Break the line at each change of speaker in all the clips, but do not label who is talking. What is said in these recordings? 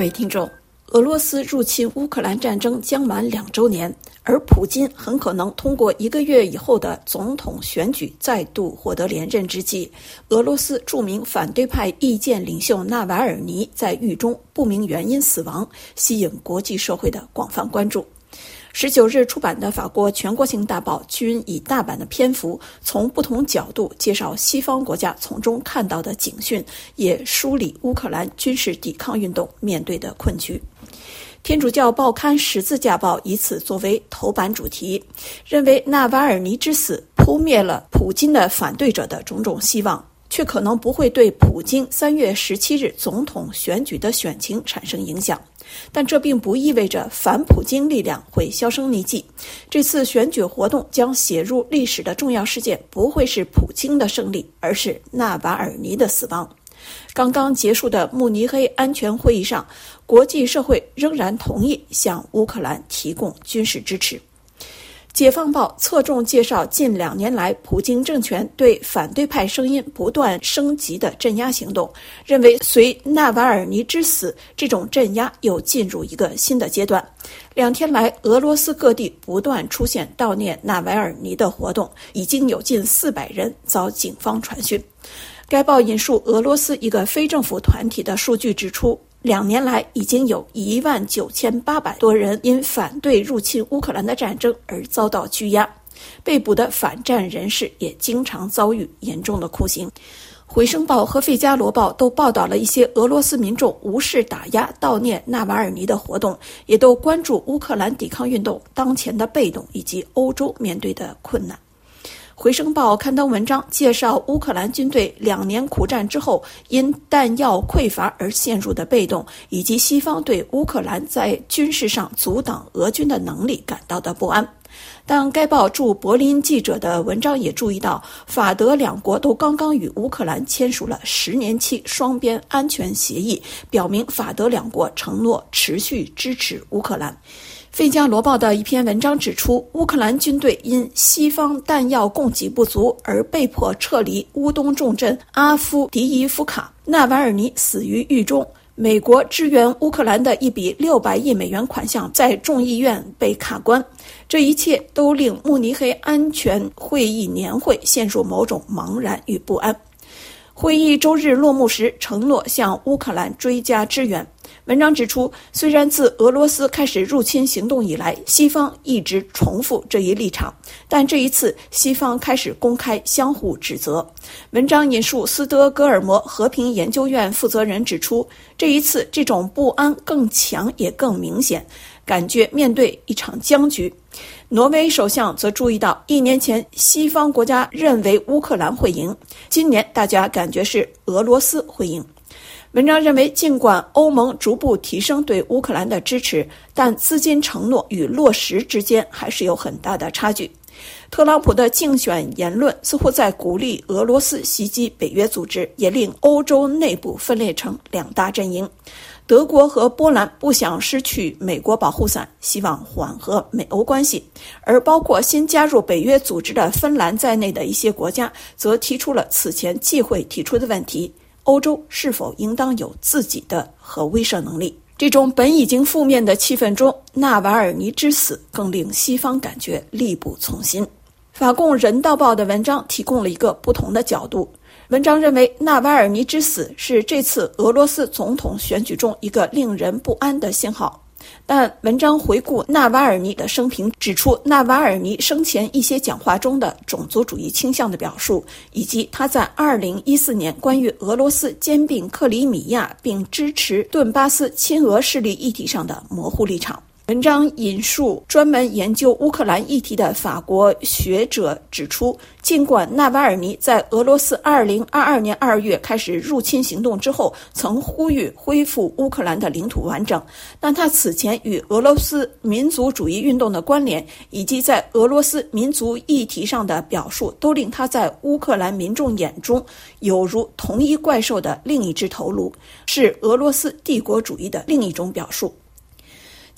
各位听众，俄罗斯入侵乌克兰战争将满两周年，而普京很可能通过一个月以后的总统选举再度获得连任之际，俄罗斯著名反对派意见领袖纳瓦尔尼在狱中不明原因死亡，吸引国际社会的广泛关注。十九日出版的法国全国性大报均以大版的篇幅，从不同角度介绍西方国家从中看到的警讯，也梳理乌克兰军事抵抗运动面对的困局。天主教报刊《十字架报》以此作为头版主题，认为纳瓦尔尼之死扑灭了普京的反对者的种种希望，却可能不会对普京三月十七日总统选举的选情产生影响。但这并不意味着反普京力量会销声匿迹。这次选举活动将写入历史的重要事件，不会是普京的胜利，而是纳瓦尔尼的死亡。刚刚结束的慕尼黑安全会议上，国际社会仍然同意向乌克兰提供军事支持。解放报侧重介绍近两年来普京政权对反对派声音不断升级的镇压行动，认为随纳瓦尔尼之死，这种镇压又进入一个新的阶段。两天来，俄罗斯各地不断出现悼念纳瓦尔尼的活动，已经有近四百人遭警方传讯。该报引述俄罗斯一个非政府团体的数据指出。两年来，已经有一万九千八百多人因反对入侵乌克兰的战争而遭到拘押，被捕的反战人士也经常遭遇严重的酷刑。《回声报》和《费加罗报》都报道了一些俄罗斯民众无视打压悼念纳瓦尔尼的活动，也都关注乌克兰抵抗运动当前的被动以及欧洲面对的困难。《回声报》刊登文章介绍乌克兰军队两年苦战之后因弹药匮乏而陷入的被动，以及西方对乌克兰在军事上阻挡俄军的能力感到的不安。但该报驻柏林记者的文章也注意到，法德两国都刚刚与乌克兰签署了十年期双边安全协议，表明法德两国承诺持续支持乌克兰。《费加罗报》的一篇文章指出，乌克兰军队因西方弹药供给不足而被迫撤离乌东重镇阿夫迪伊夫卡。纳瓦尔尼死于狱中。美国支援乌克兰的一笔六百亿美元款项在众议院被卡关。这一切都令慕尼黑安全会议年会陷入某种茫然与不安。会议周日落幕时承诺向乌克兰追加支援。文章指出，虽然自俄罗斯开始入侵行动以来，西方一直重复这一立场，但这一次西方开始公开相互指责。文章引述斯德哥尔摩和平研究院负责人指出，这一次这种不安更强也更明显，感觉面对一场僵局。挪威首相则注意到，一年前西方国家认为乌克兰会赢，今年大家感觉是俄罗斯会赢。文章认为，尽管欧盟逐步提升对乌克兰的支持，但资金承诺与落实之间还是有很大的差距。特朗普的竞选言论似乎在鼓励俄罗斯袭击北约组织，也令欧洲内部分裂成两大阵营。德国和波兰不想失去美国保护伞，希望缓和美欧关系；而包括新加入北约组织的芬兰在内的一些国家，则提出了此前忌讳提出的问题。欧洲是否应当有自己的核威慑能力？这种本已经负面的气氛中，纳瓦尔尼之死更令西方感觉力不从心。法共人道报的文章提供了一个不同的角度。文章认为，纳瓦尔尼之死是这次俄罗斯总统选举中一个令人不安的信号。但文章回顾纳瓦尔尼的生平，指出纳瓦尔尼生前一些讲话中的种族主义倾向的表述，以及他在2014年关于俄罗斯兼并克里米亚并支持顿巴斯亲俄势力议题上的模糊立场。文章引述专门研究乌克兰议题的法国学者指出，尽管纳瓦尔尼在俄罗斯2022年2月开始入侵行动之后曾呼吁恢复乌克兰的领土完整，但他此前与俄罗斯民族主义运动的关联，以及在俄罗斯民族议题上的表述，都令他在乌克兰民众眼中有如同一怪兽的另一只头颅，是俄罗斯帝国主义的另一种表述。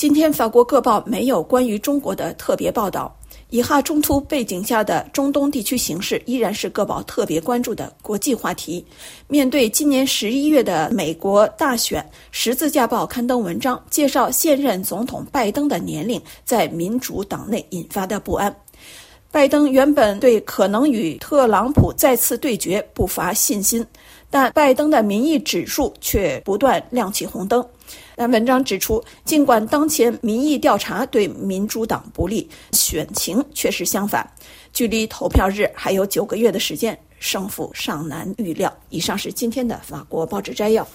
今天，法国各报没有关于中国的特别报道，以哈冲突背景下的中东地区形势依然是各报特别关注的国际话题。面对今年十一月的美国大选，《十字架报》刊登文章介绍现任总统拜登的年龄在民主党内引发的不安。拜登原本对可能与特朗普再次对决不乏信心，但拜登的民意指数却不断亮起红灯。但文章指出，尽管当前民意调查对民主党不利，选情却是相反。距离投票日还有九个月的时间，胜负尚难预料。以上是今天的法国报纸摘要。